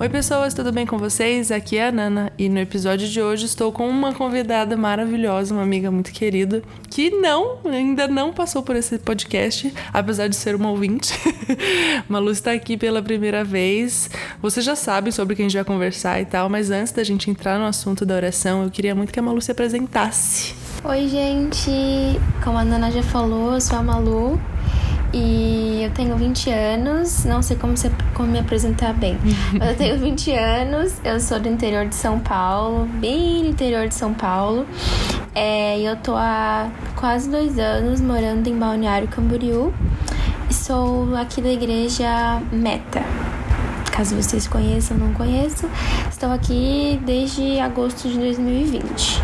Oi, pessoas, tudo bem com vocês? Aqui é a Nana e no episódio de hoje estou com uma convidada maravilhosa, uma amiga muito querida, que não, ainda não passou por esse podcast, apesar de ser uma ouvinte. Malu está aqui pela primeira vez. Você já sabe sobre quem a gente vai conversar e tal, mas antes da gente entrar no assunto da oração, eu queria muito que a Malu se apresentasse. Oi, gente! Como a Nana já falou, eu sou a Malu. E eu tenho 20 anos, não sei como, se, como me apresentar bem. Mas eu tenho 20 anos, eu sou do interior de São Paulo, bem no interior de São Paulo. É, e eu tô há quase dois anos morando em Balneário Camboriú. E sou aqui da igreja Meta. Caso vocês conheçam ou não conheçam, estou aqui desde agosto de 2020.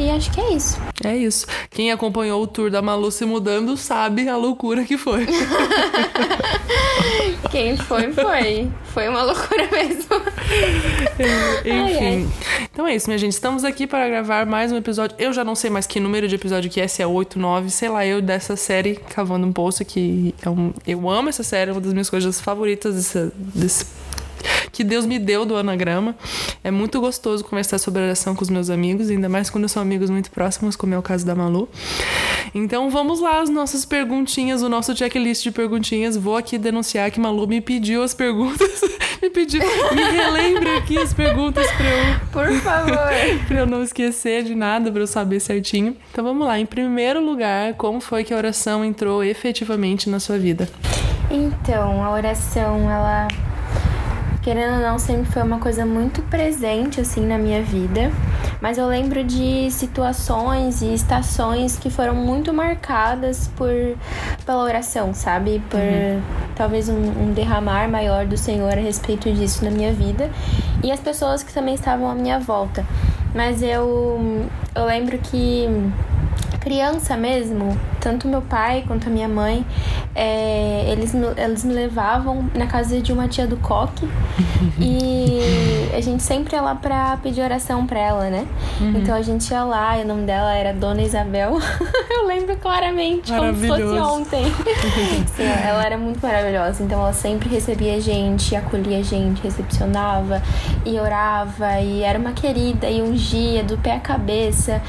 E acho que é isso. É isso. Quem acompanhou o tour da Malu se mudando sabe a loucura que foi. Quem foi, foi. Foi uma loucura mesmo. Enfim. Ai, ai. Então é isso, minha gente. Estamos aqui para gravar mais um episódio. Eu já não sei mais que número de episódio que é, se é 8, 9, sei lá, eu dessa série Cavando um Poço, que é um... eu amo essa série, é uma das minhas coisas favoritas desse, desse que Deus me deu do anagrama. É muito gostoso conversar sobre oração com os meus amigos, ainda mais quando são amigos muito próximos, como é o caso da Malu. Então vamos lá, as nossas perguntinhas, o nosso checklist de perguntinhas. Vou aqui denunciar que Malu me pediu as perguntas. me pediu. Me relembre aqui as perguntas pra eu. Por favor. pra eu não esquecer de nada, pra eu saber certinho. Então vamos lá. Em primeiro lugar, como foi que a oração entrou efetivamente na sua vida? Então, a oração, ela querendo ou não, sempre foi uma coisa muito presente assim na minha vida. Mas eu lembro de situações e estações que foram muito marcadas por pela oração, sabe? Por uhum. talvez um, um derramar maior do Senhor a respeito disso na minha vida e as pessoas que também estavam à minha volta. Mas eu eu lembro que criança mesmo, tanto meu pai quanto a minha mãe, é, eles, me, eles me levavam na casa de uma tia do coque e a gente sempre ia lá pra pedir oração pra ela, né? Uhum. Então a gente ia lá e o nome dela era Dona Isabel. Eu lembro claramente como se fosse ontem. Sim, ela era muito maravilhosa. Então ela sempre recebia a gente, acolhia a gente, recepcionava e orava e era uma querida e ungia do pé à cabeça.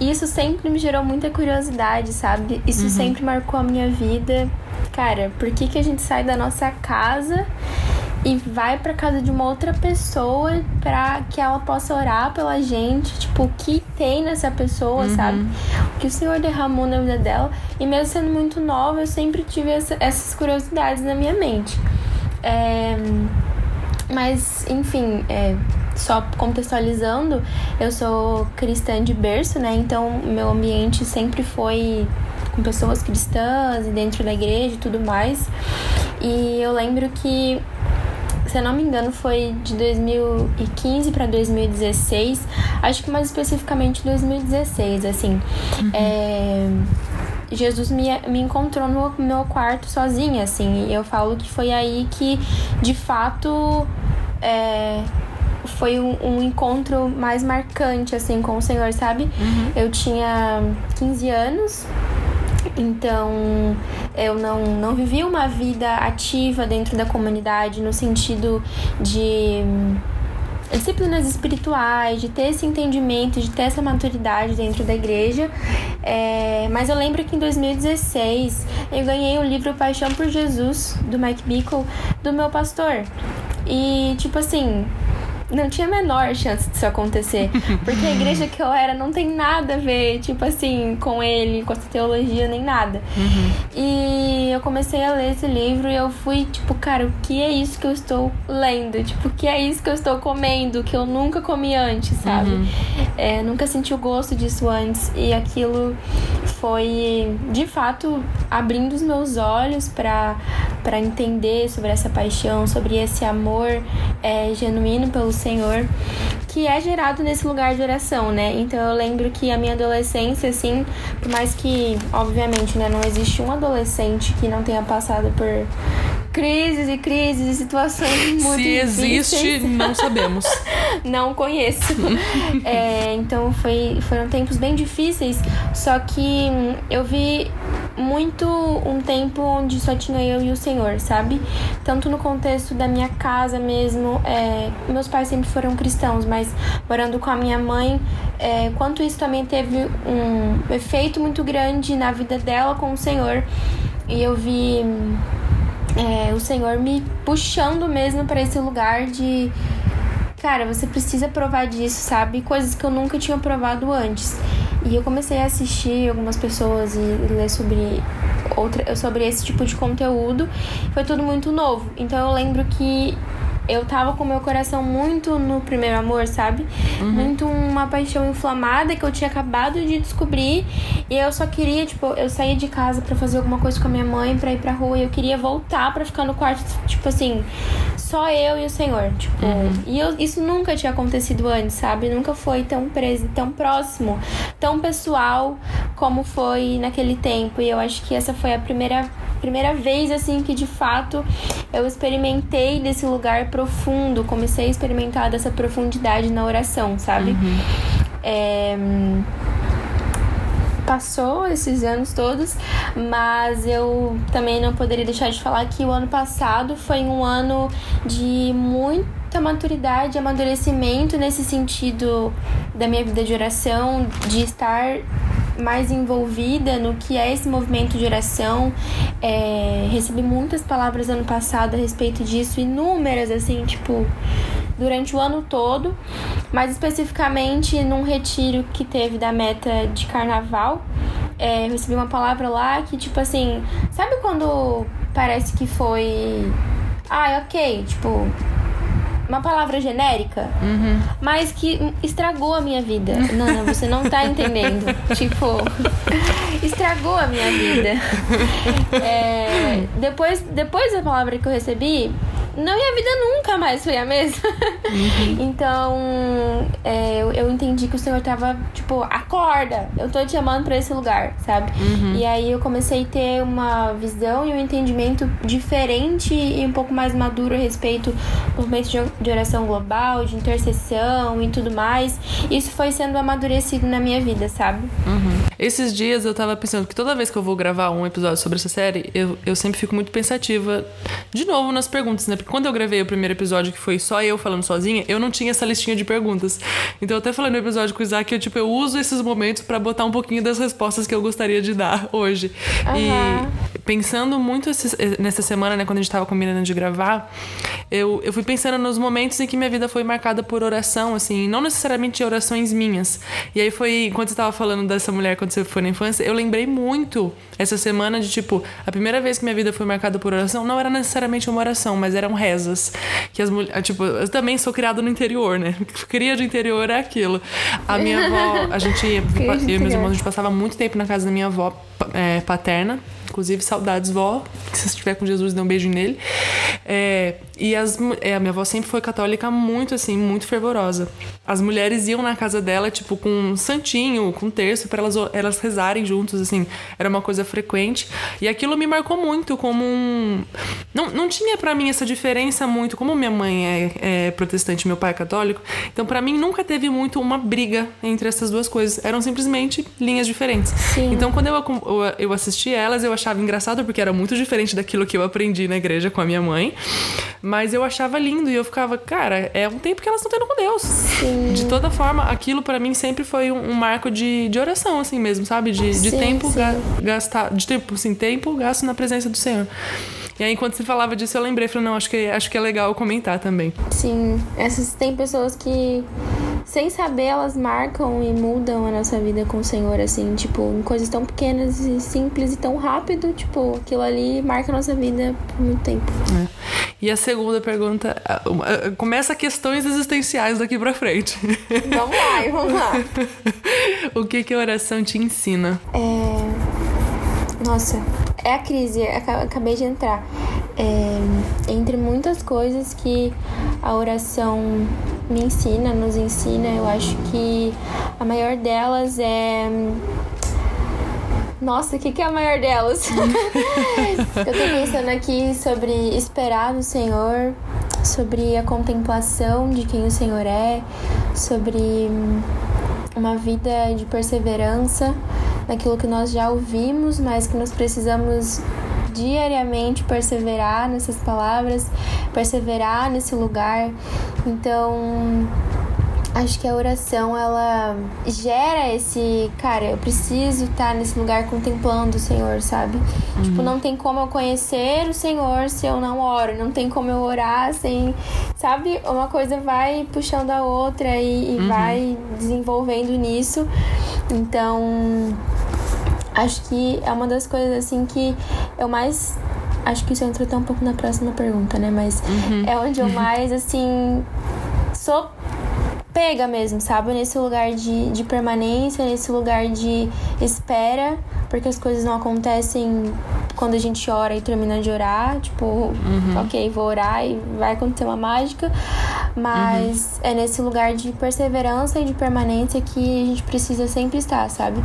E isso sempre me gerou muita curiosidade, sabe? Isso uhum. sempre marcou a minha vida. Cara, por que, que a gente sai da nossa casa e vai para casa de uma outra pessoa para que ela possa orar pela gente, tipo, o que tem nessa pessoa, uhum. sabe? O que o Senhor derramou na vida dela. E mesmo sendo muito nova, eu sempre tive essa, essas curiosidades na minha mente. É... Mas, enfim, é, só contextualizando, eu sou cristã de berço, né? Então, meu ambiente sempre foi com pessoas cristãs e dentro da igreja e tudo mais. E eu lembro que se eu não me engano, foi de 2015 para 2016, acho que mais especificamente 2016, assim. Uhum. É, Jesus me, me encontrou no meu quarto sozinha, assim, e eu falo que foi aí que, de fato, é, foi um, um, encontro mais marcante, assim, com o Senhor, sabe? Uhum. Eu tinha 15 anos, então eu não, não vivi uma vida ativa dentro da comunidade no sentido de disciplinas espirituais, de ter esse entendimento, de ter essa maturidade dentro da igreja. É, mas eu lembro que em 2016 eu ganhei o livro Paixão por Jesus, do Mike Bickle, do meu pastor. E, tipo assim, não tinha a menor chance disso acontecer. Porque a igreja que eu era não tem nada a ver, tipo assim, com ele, com essa teologia, nem nada. Uhum. E eu comecei a ler esse livro e eu fui, tipo, cara, o que é isso que eu estou lendo? Tipo, o que é isso que eu estou comendo que eu nunca comi antes, sabe? Uhum. É, nunca senti o gosto disso antes. E aquilo foi, de fato, abrindo os meus olhos para entender sobre essa paixão, sobre esse amor é, genuíno pelo Senhor, que é gerado nesse lugar de oração, né? Então eu lembro que a minha adolescência, assim, por mais que, obviamente, né, não existe um adolescente que não tenha passado por crises e crises e situações muito Se existe, difíceis. não sabemos. não conheço. é, então foi, foram tempos bem difíceis, só que eu vi muito um tempo onde só tinha eu e o Senhor, sabe? Tanto no contexto da minha casa mesmo. É, meus pais sempre foram cristãos, mas morando com a minha mãe, é, quanto isso também teve um efeito muito grande na vida dela com o Senhor. E eu vi é, o Senhor me puxando mesmo para esse lugar de cara, você precisa provar disso, sabe? Coisas que eu nunca tinha provado antes. E eu comecei a assistir algumas pessoas e ler sobre outra, sobre esse tipo de conteúdo. Foi tudo muito novo. Então eu lembro que eu tava com meu coração muito no primeiro amor, sabe? Uhum. Muito uma paixão inflamada que eu tinha acabado de descobrir. E eu só queria, tipo, eu saía de casa para fazer alguma coisa com a minha mãe, pra ir pra rua. E eu queria voltar para ficar no quarto, tipo assim, só eu e o Senhor. Tipo, uhum. e eu, isso nunca tinha acontecido antes, sabe? Nunca foi tão preso, tão próximo, tão pessoal como foi naquele tempo. E eu acho que essa foi a primeira primeira vez assim que de fato eu experimentei desse lugar profundo, comecei a experimentar dessa profundidade na oração, sabe? Uhum. É passou esses anos todos, mas eu também não poderia deixar de falar que o ano passado foi um ano de muita maturidade, amadurecimento nesse sentido da minha vida de oração, de estar mais envolvida no que é esse movimento de oração. É, recebi muitas palavras ano passado a respeito disso, inúmeras, assim, tipo, durante o ano todo, mais especificamente num retiro que teve da meta de carnaval. É, recebi uma palavra lá que, tipo assim, sabe quando parece que foi. Ah, ok, tipo, uma palavra genérica, uhum. mas que estragou a minha vida. Nana, você não tá entendendo. tipo, estragou a minha vida. É, depois, depois da palavra que eu recebi, não, minha vida nunca mais foi a mesma. Uhum. então, é, eu, eu, entendi que o Senhor tava, tipo, acorda, eu tô te chamando pra esse lugar, sabe? Uhum. E aí eu comecei a ter uma visão e um entendimento diferente e um pouco mais maduro a respeito do movimento de, de oração global, de intercessão e tudo mais. Isso foi sendo amadurecido na minha vida, sabe? Uhum. Esses dias eu tava pensando que toda vez que eu vou gravar um episódio sobre essa série, eu, eu sempre fico muito pensativa, de novo, nas perguntas, né? Quando eu gravei o primeiro episódio, que foi só eu falando sozinha, eu não tinha essa listinha de perguntas. Então, eu até falei no episódio com o Isaac, eu, tipo, eu uso esses momentos para botar um pouquinho das respostas que eu gostaria de dar hoje. Uhum. E pensando muito nessa semana, né, quando a gente tava combinando de gravar, eu, eu fui pensando nos momentos em que minha vida foi marcada por oração, assim, não necessariamente orações minhas. E aí foi, enquanto você tava falando dessa mulher quando você foi na infância, eu lembrei muito essa semana de, tipo, a primeira vez que minha vida foi marcada por oração, não era necessariamente uma oração, mas era um rezas. Que as mulheres. Tipo, eu também sou criada no interior, né? Cria de interior é aquilo. A minha avó, a gente. eu e meus irmãos, a gente passava muito tempo na casa da minha avó é, paterna. Inclusive, saudades, vó. Se você estiver com Jesus, dê um beijo nele. É, e as, é, a minha avó sempre foi católica muito, assim, muito fervorosa. As mulheres iam na casa dela, tipo, com um santinho, com um terço, para elas, elas rezarem juntos, assim. Era uma coisa frequente. E aquilo me marcou muito como um... Não, não tinha para mim essa diferença muito... Como minha mãe é, é protestante meu pai é católico, então para mim nunca teve muito uma briga entre essas duas coisas. Eram simplesmente linhas diferentes. Sim. Então quando eu, eu, eu assisti elas, eu achava engraçado porque era muito diferente daquilo que eu aprendi na igreja com a minha mãe. Mas eu achava lindo e eu ficava, cara, é um tempo que elas estão tendo com Deus. Sim. De toda forma, aquilo para mim sempre foi um, um, marco de, de oração, assim mesmo, sabe? De, de sim, tempo sim. gastar, de tempo, assim, tempo gasto na presença do Senhor. E aí, enquanto você falava disso, eu lembrei, falei, não, acho que, acho que é legal comentar também. Sim, essas tem pessoas que, sem saber, elas marcam e mudam a nossa vida com o Senhor, assim, tipo, em coisas tão pequenas e simples e tão rápido, tipo, aquilo ali marca a nossa vida por muito tempo. É. E a segunda pergunta, começa questões existenciais daqui pra frente. Vamos lá, vamos lá. o que que a oração te ensina? É... Nossa, é a crise, acabei de entrar. É, entre muitas coisas que a oração me ensina, nos ensina, eu acho que a maior delas é. Nossa, o que, que é a maior delas? eu tô pensando aqui sobre esperar no Senhor, sobre a contemplação de quem o Senhor é, sobre uma vida de perseverança naquilo que nós já ouvimos, mas que nós precisamos diariamente perseverar nessas palavras, perseverar nesse lugar. Então, acho que a oração ela gera esse, cara, eu preciso estar nesse lugar contemplando o Senhor, sabe? Uhum. Tipo, não tem como eu conhecer o Senhor se eu não oro, não tem como eu orar sem, sabe? Uma coisa vai puxando a outra e, e uhum. vai desenvolvendo nisso. Então, acho que é uma das coisas assim que eu mais acho que isso entra até um pouco na próxima pergunta, né? Mas uhum. é onde eu mais, assim, sou pega mesmo, sabe? Nesse lugar de, de permanência, nesse lugar de espera, porque as coisas não acontecem quando a gente ora e termina de orar, tipo, uhum. ok, vou orar e vai acontecer uma mágica, mas uhum. é nesse lugar de perseverança e de permanência que a gente precisa sempre estar, sabe?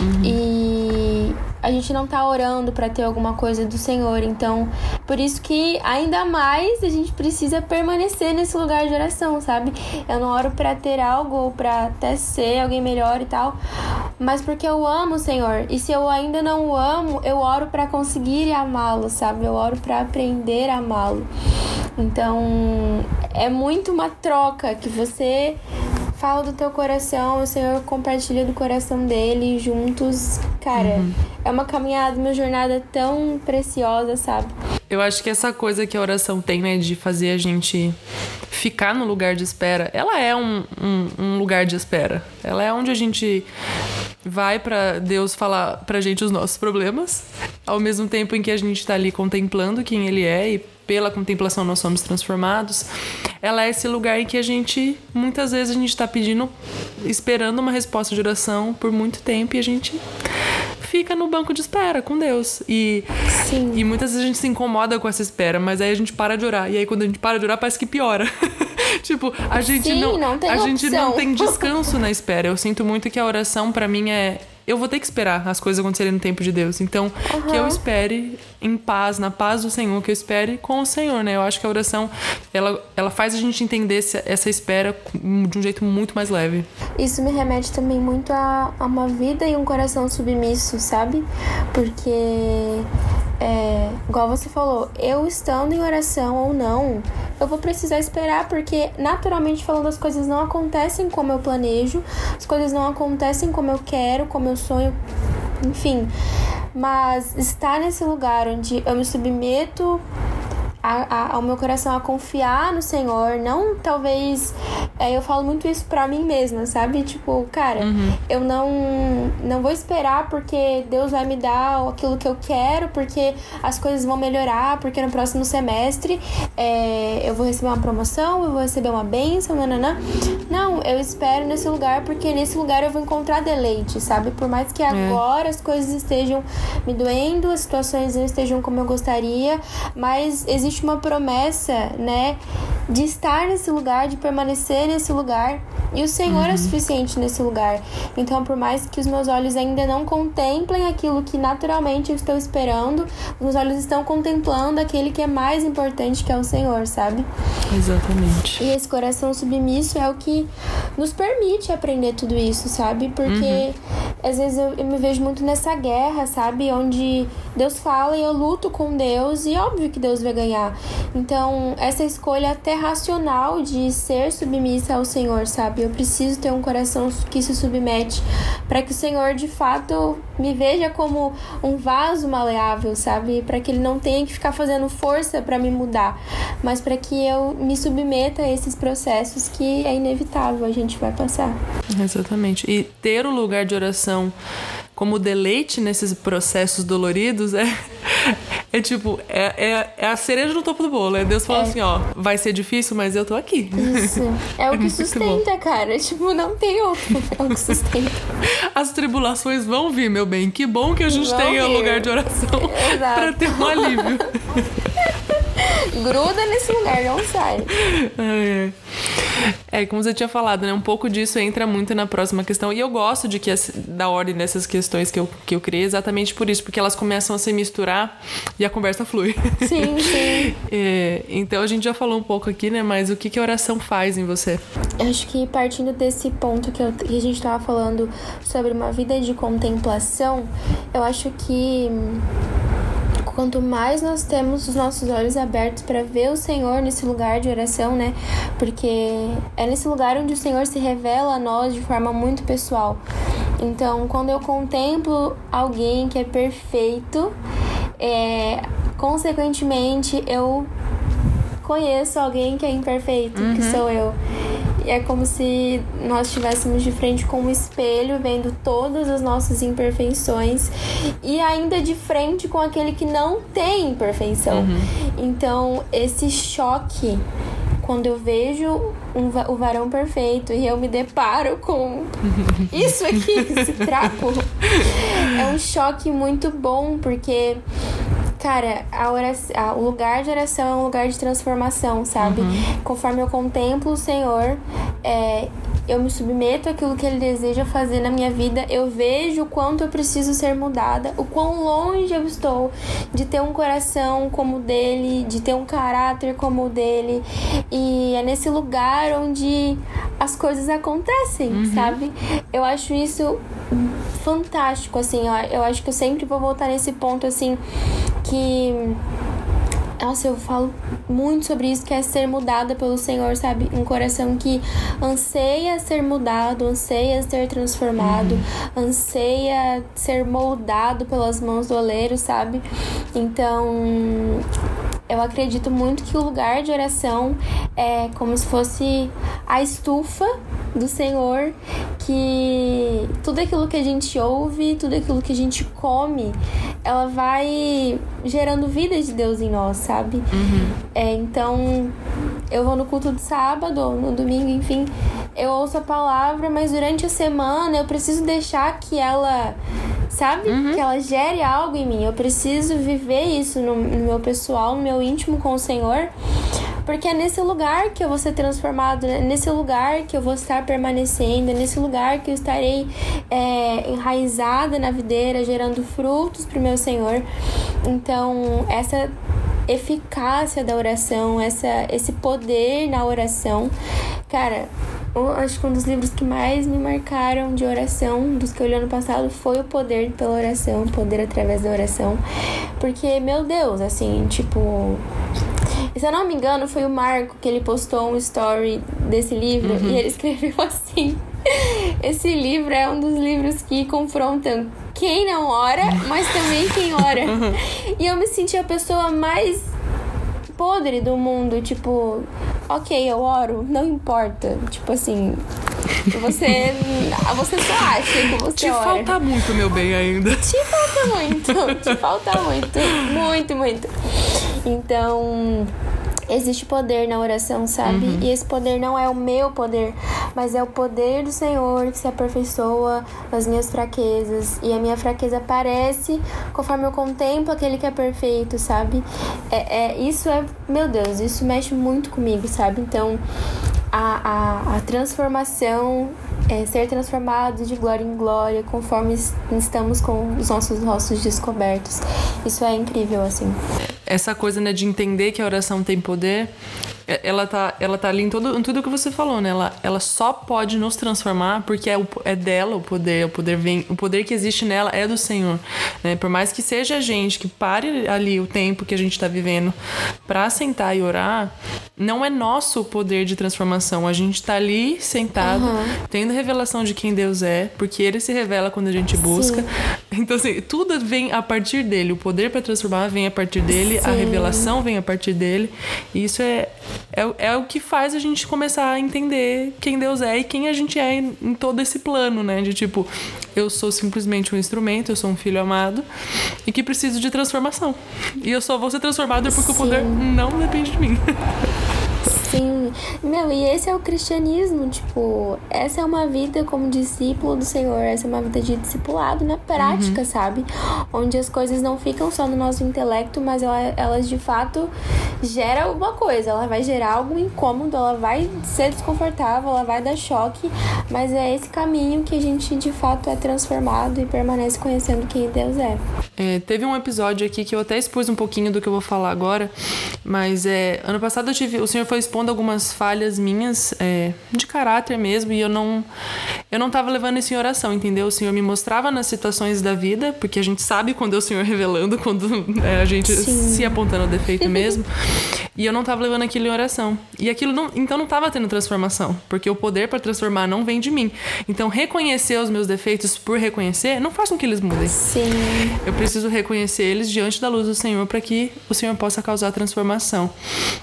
Uhum. E a gente não tá orando para ter alguma coisa do Senhor. Então, por isso que ainda mais a gente precisa permanecer nesse lugar de oração, sabe? Eu não oro para ter algo ou para até ser alguém melhor e tal, mas porque eu amo o Senhor. E se eu ainda não o amo, eu oro para conseguir amá-lo, sabe? Eu oro para aprender a amá-lo. Então, é muito uma troca que você fala do teu coração, o Senhor compartilha do coração dele juntos. Cara, uhum. é uma caminhada, uma jornada tão preciosa, sabe? Eu acho que essa coisa que a oração tem, né, de fazer a gente ficar no lugar de espera, ela é um, um, um lugar de espera. Ela é onde a gente vai para Deus falar pra gente os nossos problemas, ao mesmo tempo em que a gente tá ali contemplando quem Ele é e pela contemplação nós somos transformados, ela é esse lugar em que a gente, muitas vezes, a gente está pedindo, esperando uma resposta de oração por muito tempo e a gente fica no banco de espera com Deus. E, Sim. e muitas vezes a gente se incomoda com essa espera, mas aí a gente para de orar. E aí quando a gente para de orar, parece que piora. tipo, a gente Sim, não, não a opção. gente não tem descanso na espera. Eu sinto muito que a oração para mim é eu vou ter que esperar as coisas acontecerem no tempo de Deus. Então, uhum. que eu espere em paz, na paz do Senhor, que eu espere com o Senhor, né? Eu acho que a oração, ela, ela faz a gente entender essa, essa espera de um jeito muito mais leve. Isso me remete também muito a, a uma vida e um coração submisso, sabe? Porque é, igual você falou, eu estando em oração ou não, eu vou precisar esperar porque naturalmente falando as coisas não acontecem como eu planejo, as coisas não acontecem como eu quero, como eu sonho, enfim. Mas estar nesse lugar onde eu me submeto a, a, ao meu coração a confiar no Senhor, não talvez. É, eu falo muito isso pra mim mesma, sabe? Tipo, cara, uhum. eu não, não vou esperar porque Deus vai me dar aquilo que eu quero, porque as coisas vão melhorar, porque no próximo semestre é, eu vou receber uma promoção, eu vou receber uma bênção, nananã. Não, eu espero nesse lugar porque nesse lugar eu vou encontrar deleite, sabe? Por mais que é. agora é. as coisas estejam me doendo, as situações não estejam como eu gostaria, mas existe existe uma promessa, né, de estar nesse lugar, de permanecer nesse lugar. E o Senhor é uhum. é suficiente nesse lugar. Então, por mais que os meus olhos ainda não contemplem aquilo que naturalmente eu estou esperando, os olhos estão contemplando aquele que é mais importante, que é o Senhor, sabe? Exatamente. E esse coração submisso é o que nos permite aprender tudo isso, sabe? Porque uhum. às vezes eu, eu me vejo muito nessa guerra, sabe? Onde Deus fala e eu luto com Deus, e óbvio que Deus vai ganhar. Então, essa escolha até racional de ser submissa ao Senhor, sabe? Eu preciso ter um coração que se submete para que o Senhor de fato me veja como um vaso maleável, sabe? Para que ele não tenha que ficar fazendo força para me mudar, mas para que eu me submeta a esses processos que é inevitável, a gente vai passar. Exatamente. E ter o lugar de oração como deleite nesses processos doloridos é, é tipo, é, é, é, a cereja no topo do bolo. É Deus falando é. assim, ó, vai ser difícil, mas eu tô aqui. Isso. É o que sustenta, cara. Tipo, não tem outro. É o que sustenta. As tribulações vão vir, meu bem. Que bom que a gente vão tenha vir. lugar de oração pra ter um alívio. Gruda nesse lugar, não sai. É. É, como você tinha falado, né? Um pouco disso entra muito na próxima questão. E eu gosto de que da ordem dessas questões que eu, que eu criei exatamente por isso, porque elas começam a se misturar e a conversa flui. Sim, sim. É, então a gente já falou um pouco aqui, né? Mas o que, que a oração faz em você? Eu acho que partindo desse ponto que, eu, que a gente estava falando sobre uma vida de contemplação, eu acho que quanto mais nós temos os nossos olhos abertos para ver o Senhor nesse lugar de oração, né? Porque é nesse lugar onde o Senhor se revela a nós de forma muito pessoal. Então, quando eu contemplo alguém que é perfeito, é, consequentemente eu conheço alguém que é imperfeito, uhum. que sou eu. E é como se nós estivéssemos de frente com um espelho, vendo todas as nossas imperfeições e ainda de frente com aquele que não tem imperfeição. Uhum. Então, esse choque quando eu vejo um, o varão perfeito e eu me deparo com isso aqui, esse trapo, é um choque muito bom, porque Cara, a oração, a, o lugar de oração é um lugar de transformação, sabe? Uhum. Conforme eu contemplo o Senhor, é, eu me submeto àquilo que Ele deseja fazer na minha vida, eu vejo o quanto eu preciso ser mudada, o quão longe eu estou de ter um coração como o dele, de ter um caráter como o dele. E é nesse lugar onde as coisas acontecem, uhum. sabe? Eu acho isso fantástico, assim. Eu acho que eu sempre vou voltar nesse ponto, assim, que nossa, eu falo muito sobre isso, que é ser mudada pelo Senhor, sabe? Um coração que anseia ser mudado, anseia ser transformado, uhum. anseia ser moldado pelas mãos do oleiro, sabe? Então, eu acredito muito que o lugar de oração é como se fosse a estufa do Senhor, que tudo aquilo que a gente ouve, tudo aquilo que a gente come, ela vai gerando vida de Deus em nós, sabe? Uhum. É, então, eu vou no culto de sábado, ou no domingo, enfim, eu ouço a palavra, mas durante a semana eu preciso deixar que ela sabe? Uhum. Que ela gere algo em mim. Eu preciso viver isso no, no, meu pessoal, no meu íntimo com o Senhor. Porque é nesse lugar que eu vou ser transformado, é nesse lugar que eu vou estar permanecendo, é nesse lugar que eu estarei é, enraizada na videira, gerando frutos para o meu Senhor. Então, essa eficácia da oração, essa, esse poder na oração, cara, acho que um dos livros que mais me marcaram de oração, dos que eu li ano passado, foi o poder pela oração, o poder através da oração. Porque, meu Deus, assim, tipo. Se eu não me engano, foi o Marco que ele postou um story desse livro uhum. e ele escreveu assim: Esse livro é um dos livros que confrontam quem não ora, mas também quem ora. Uhum. E eu me senti a pessoa mais podre do mundo, tipo, ok, eu oro, não importa. Tipo assim, você, você só acha que você Te ora. falta muito, meu bem, ainda. Te falta muito, te falta muito, muito, muito. Então, existe poder na oração, sabe? Uhum. E esse poder não é o meu poder, mas é o poder do Senhor que se aperfeiçoa nas minhas fraquezas. E a minha fraqueza aparece conforme eu contemplo aquele que é perfeito, sabe? É, é isso é, meu Deus, isso mexe muito comigo, sabe? Então, a, a, a transformação é, ser transformados de glória em glória, conforme estamos com os nossos rostos descobertos. Isso é incrível, assim. Essa coisa, né, de entender que a oração tem poder é, ela tá, ela tá ali em, todo, em tudo que você falou, né? Ela, ela só pode nos transformar porque é, o, é dela o poder, o poder vem, o poder que existe nela é do Senhor, né? Por mais que seja a gente que pare ali o tempo que a gente está vivendo para sentar e orar, não é nosso o poder de transformação. A gente tá ali sentado, uhum. tendo revelação de quem Deus é, porque ele se revela quando a gente busca. Sim. Então assim, tudo vem a partir dele, o poder para transformar vem a partir dele, Sim. a revelação vem a partir dele. E isso é é, é o que faz a gente começar a entender quem Deus é e quem a gente é em, em todo esse plano, né? De tipo, eu sou simplesmente um instrumento, eu sou um filho amado e que preciso de transformação. E eu só vou ser transformado porque Sim. o poder não depende de mim. Sim, Meu, e esse é o cristianismo, tipo, essa é uma vida como discípulo do Senhor, essa é uma vida de discipulado na prática, uhum. sabe? Onde as coisas não ficam só no nosso intelecto, mas elas, elas de fato geram alguma coisa, ela vai gerar algum incômodo, ela vai ser desconfortável, ela vai dar choque, mas é esse caminho que a gente de fato é transformado e permanece conhecendo quem Deus é. é teve um episódio aqui que eu até expus um pouquinho do que eu vou falar agora, mas é, ano passado eu tive, o Senhor foi expondo algumas falhas minhas é, de caráter mesmo e eu não eu não tava levando isso em oração, entendeu? O Senhor me mostrava nas situações da vida, porque a gente sabe quando é o Senhor revelando, quando é, a gente Sim. se apontando o defeito mesmo. e eu não tava levando aquilo em oração. E aquilo não, então não tava tendo transformação, porque o poder para transformar não vem de mim. Então reconhecer os meus defeitos por reconhecer não faz com que eles mudem. Sim. Eu preciso reconhecer eles diante da luz do Senhor para que o Senhor possa causar transformação.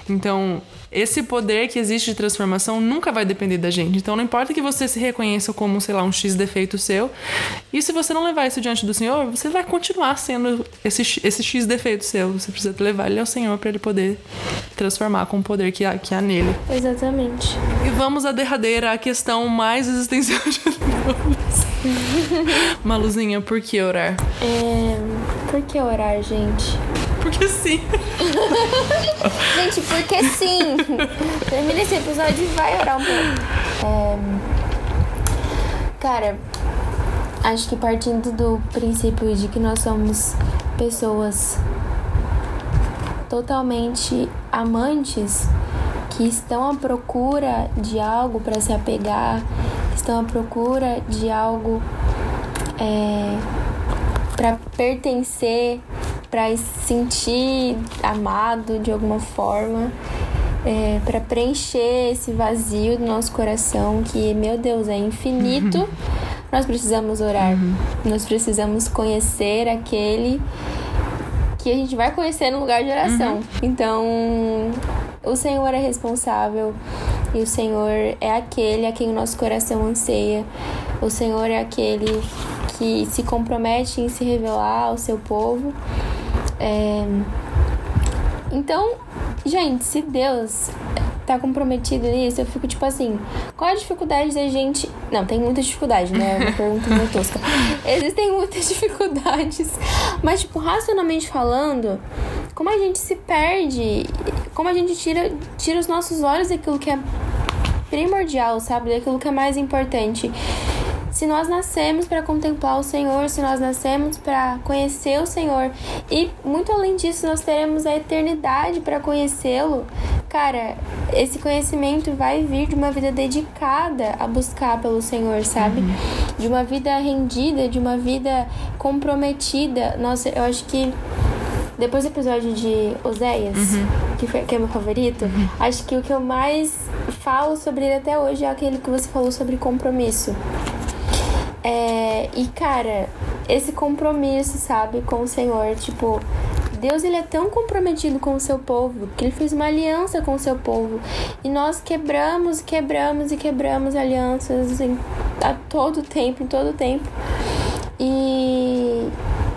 Então, esse poder que existe de transformação nunca vai depender da gente. Então não importa que você se reconheça como, sei lá, um X defeito seu. E se você não levar isso diante do Senhor, você vai continuar sendo esse, esse X defeito seu. Você precisa levar ele ao Senhor para ele poder transformar com o poder que há, que há nele. Exatamente. E vamos à derradeira, a questão mais existencial de todas. Maluzinha, por que orar? É... Por que orar, gente? Porque sim. Gente, porque sim. Termina esse episódio e vai orar um pouco. É... Cara, acho que partindo do princípio de que nós somos pessoas totalmente amantes que estão à procura de algo para se apegar, estão à procura de algo é, para pertencer, para se sentir amado de alguma forma, é, para preencher esse vazio do nosso coração que, meu Deus, é infinito. Uhum. Nós precisamos orar, uhum. nós precisamos conhecer aquele que a gente vai conhecer no lugar de oração. Uhum. Então, o Senhor é responsável e o Senhor é aquele a quem o nosso coração anseia. O Senhor é aquele que se compromete em se revelar ao seu povo é... Então, gente, se Deus tá comprometido nisso, eu fico tipo assim, qual a dificuldade da gente. Não, tem muita dificuldade, né? É uma pergunta meio tosca. Existem muitas dificuldades. Mas, tipo, racionalmente falando, como a gente se perde, como a gente tira, tira os nossos olhos daquilo que é primordial, sabe? Daquilo que é mais importante. Se nós nascemos para contemplar o Senhor, se nós nascemos para conhecer o Senhor e muito além disso nós teremos a eternidade para conhecê-lo, cara, esse conhecimento vai vir de uma vida dedicada a buscar pelo Senhor, sabe? Uhum. De uma vida rendida, de uma vida comprometida. Nossa, eu acho que depois do episódio de Oséias, uhum. que, foi, que é meu favorito, uhum. acho que o que eu mais falo sobre ele até hoje é aquele que você falou sobre compromisso. É, e cara, esse compromisso, sabe, com o Senhor, tipo, Deus ele é tão comprometido com o seu povo que ele fez uma aliança com o seu povo. E nós quebramos, quebramos e quebramos alianças em, a todo tempo, em todo tempo. E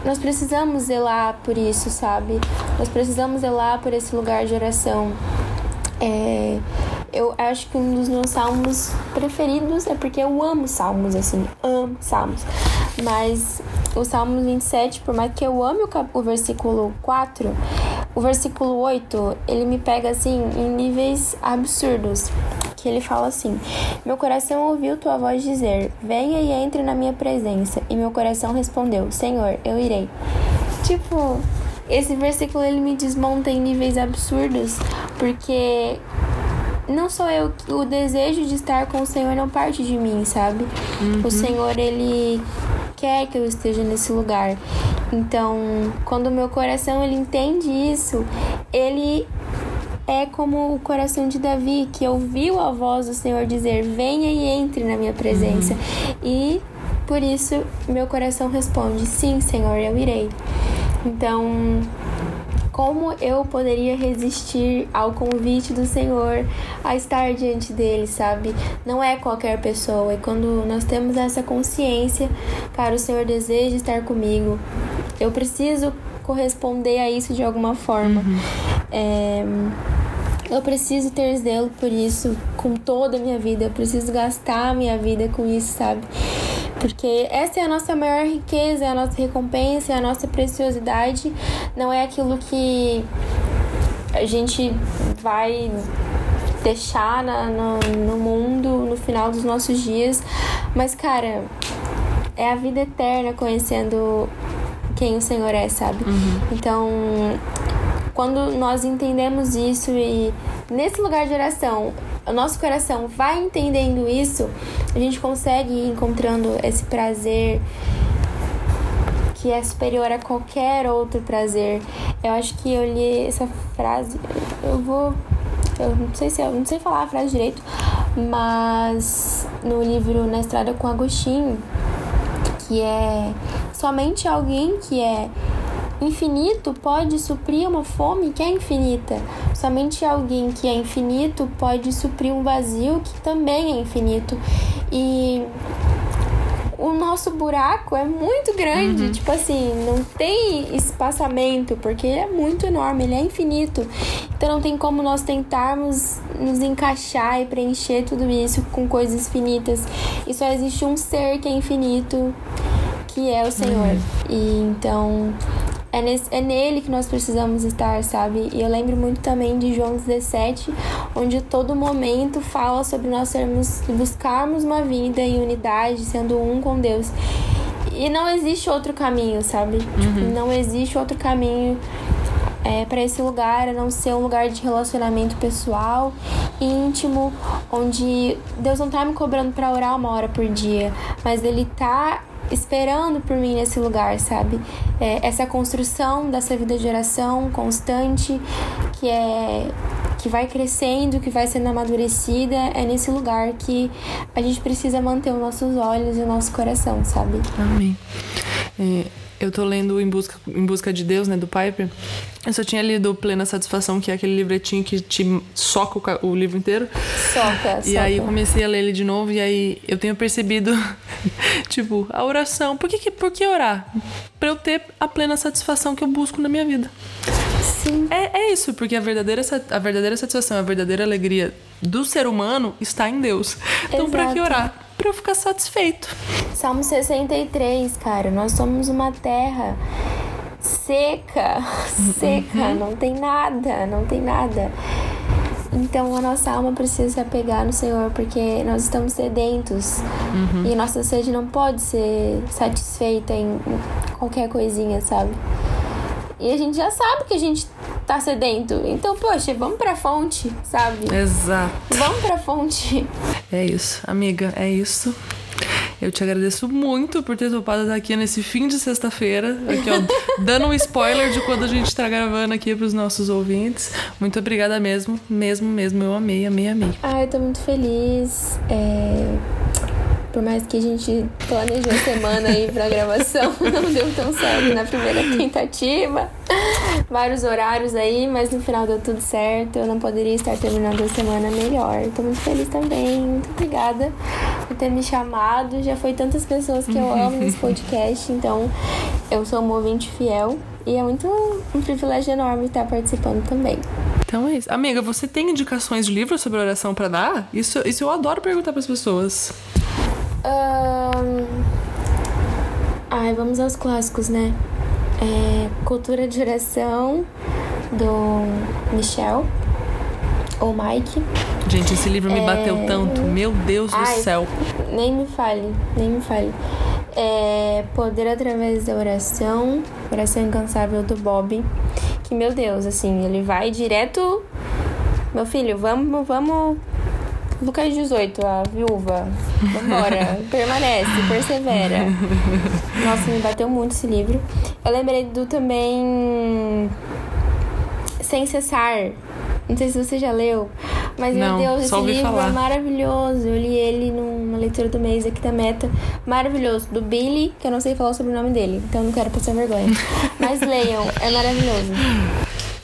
nós precisamos zelar por isso, sabe? Nós precisamos zelar por esse lugar de oração. É, eu acho que um dos meus salmos preferidos é porque eu amo salmos, assim, amo salmos. Mas o Salmo 27, por mais que eu ame o, o versículo 4, o versículo 8, ele me pega assim em níveis absurdos. Que ele fala assim: Meu coração ouviu tua voz dizer: Venha e entre na minha presença. E meu coração respondeu: Senhor, eu irei. Tipo, esse versículo ele me desmonta em níveis absurdos, porque não sou eu, o desejo de estar com o Senhor não parte de mim, sabe? Uhum. O Senhor, ele quer que eu esteja nesse lugar. Então, quando o meu coração ele entende isso, ele é como o coração de Davi, que ouviu a voz do Senhor dizer: Venha e entre na minha presença. Uhum. E por isso meu coração responde: Sim, Senhor, eu irei. Então, como eu poderia resistir ao convite do Senhor a estar diante dele, sabe? Não é qualquer pessoa. E quando nós temos essa consciência, cara, o Senhor deseja estar comigo. Eu preciso corresponder a isso de alguma forma. Uhum. É... Eu preciso ter zelo por isso com toda a minha vida. Eu preciso gastar a minha vida com isso, sabe? Porque essa é a nossa maior riqueza, é a nossa recompensa, é a nossa preciosidade. Não é aquilo que a gente vai deixar na, no, no mundo no final dos nossos dias. Mas, cara, é a vida eterna conhecendo quem o Senhor é, sabe? Uhum. Então, quando nós entendemos isso e nesse lugar de oração, o nosso coração vai entendendo isso, a gente consegue ir encontrando esse prazer que é superior a qualquer outro prazer. Eu acho que eu li essa frase, eu vou eu não sei se eu não sei falar a frase direito, mas no livro Na Estrada com Agostinho, que é somente alguém que é infinito pode suprir uma fome que é infinita. Somente alguém que é infinito pode suprir um vazio que também é infinito. E o nosso buraco é muito grande, uhum. tipo assim, não tem espaçamento, porque ele é muito enorme, ele é infinito. Então não tem como nós tentarmos nos encaixar e preencher tudo isso com coisas finitas. E só existe um ser que é infinito, que é o Senhor. Uhum. E então é, nesse, é nele que nós precisamos estar, sabe? E eu lembro muito também de João 17, onde todo momento fala sobre nós sermos, buscarmos uma vida em unidade, sendo um com Deus. E não existe outro caminho, sabe? Tipo, uhum. Tipo, não existe outro caminho é, para esse lugar, a não ser um lugar de relacionamento pessoal, íntimo, onde Deus não tá me cobrando para orar uma hora por dia, mas Ele tá esperando por mim nesse lugar, sabe? É, essa construção dessa vida de oração constante, que é que vai crescendo, que vai sendo amadurecida, é nesse lugar que a gente precisa manter os nossos olhos e o nosso coração, sabe? Amém. É, eu tô lendo Em Busca, em Busca de Deus, né, do Piper. Eu só tinha lido Plena Satisfação, que é aquele livretinho que te soca o, o livro inteiro. Soca, E aí eu comecei a ler ele de novo e aí eu tenho percebido, tipo, a oração. Por que, por que orar? Pra eu ter a plena satisfação que eu busco na minha vida. Sim. É, é isso, porque a verdadeira, a verdadeira satisfação, a verdadeira alegria do ser humano está em Deus. Então, pra que orar? para eu ficar satisfeito. Salmo 63, cara, nós somos uma terra seca, seca, uhum. não tem nada, não tem nada. Então a nossa alma precisa se apegar no Senhor, porque nós estamos sedentos uhum. e nossa sede não pode ser satisfeita em qualquer coisinha, sabe? E a gente já sabe que a gente tá sedento. Então, poxa, vamos pra fonte, sabe? Exato. Vamos pra fonte. É isso, amiga, é isso. Eu te agradeço muito por ter topado estar aqui nesse fim de sexta-feira. Aqui, ó, dando um spoiler de quando a gente está gravando aqui para os nossos ouvintes. Muito obrigada mesmo, mesmo, mesmo. Eu amei, amei, amei. Ah, eu tô muito feliz. É por mais que a gente planejou a semana aí pra gravação, não deu tão certo na primeira tentativa. Vários horários aí, mas no final deu tudo certo. Eu não poderia estar terminando a semana melhor. Tô muito feliz também. Muito obrigada por ter me chamado. Já foi tantas pessoas que eu amo nesse podcast, então eu sou um ouvinte fiel. E é muito um privilégio enorme estar participando também. Então é isso. Amiga, você tem indicações de livros sobre oração para dar? Isso, isso eu adoro perguntar para as pessoas. Um... Ai, vamos aos clássicos, né? É, Cultura de Oração, do Michel, ou Mike. Gente, esse livro me é... bateu tanto. Meu Deus do Ai, céu. Nem me fale, nem me fale. É Poder através da oração, Oração Incansável do Bob. Que, meu Deus, assim, ele vai direto. Meu filho, vamos, vamos Lucas 18, a viúva. Vambora. Permanece, persevera. Nossa, me bateu muito esse livro. Eu lembrei do também. Sem Cessar. Não sei se você já leu. Mas, Não, meu Deus, esse livro é falar. é maravilhoso. Eu li ele numa leitura do mês aqui da Meta. Maravilhoso. Do Billy, que eu não sei falar sobre o nome dele. Então não quero passar vergonha. Mas leiam, é maravilhoso.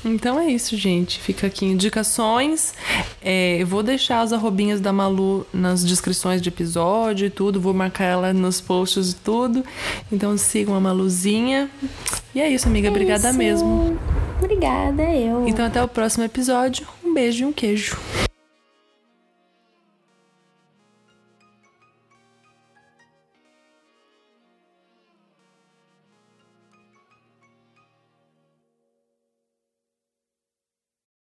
Então é isso, gente. Fica aqui indicações. É, eu vou deixar as arrobinhas da Malu nas descrições de episódio e tudo. Vou marcar ela nos posts e tudo. Então sigam a Maluzinha. E é isso, amiga. É Obrigada isso. mesmo. Obrigada, eu. Então até o próximo episódio. Um Um beijo e um queijo.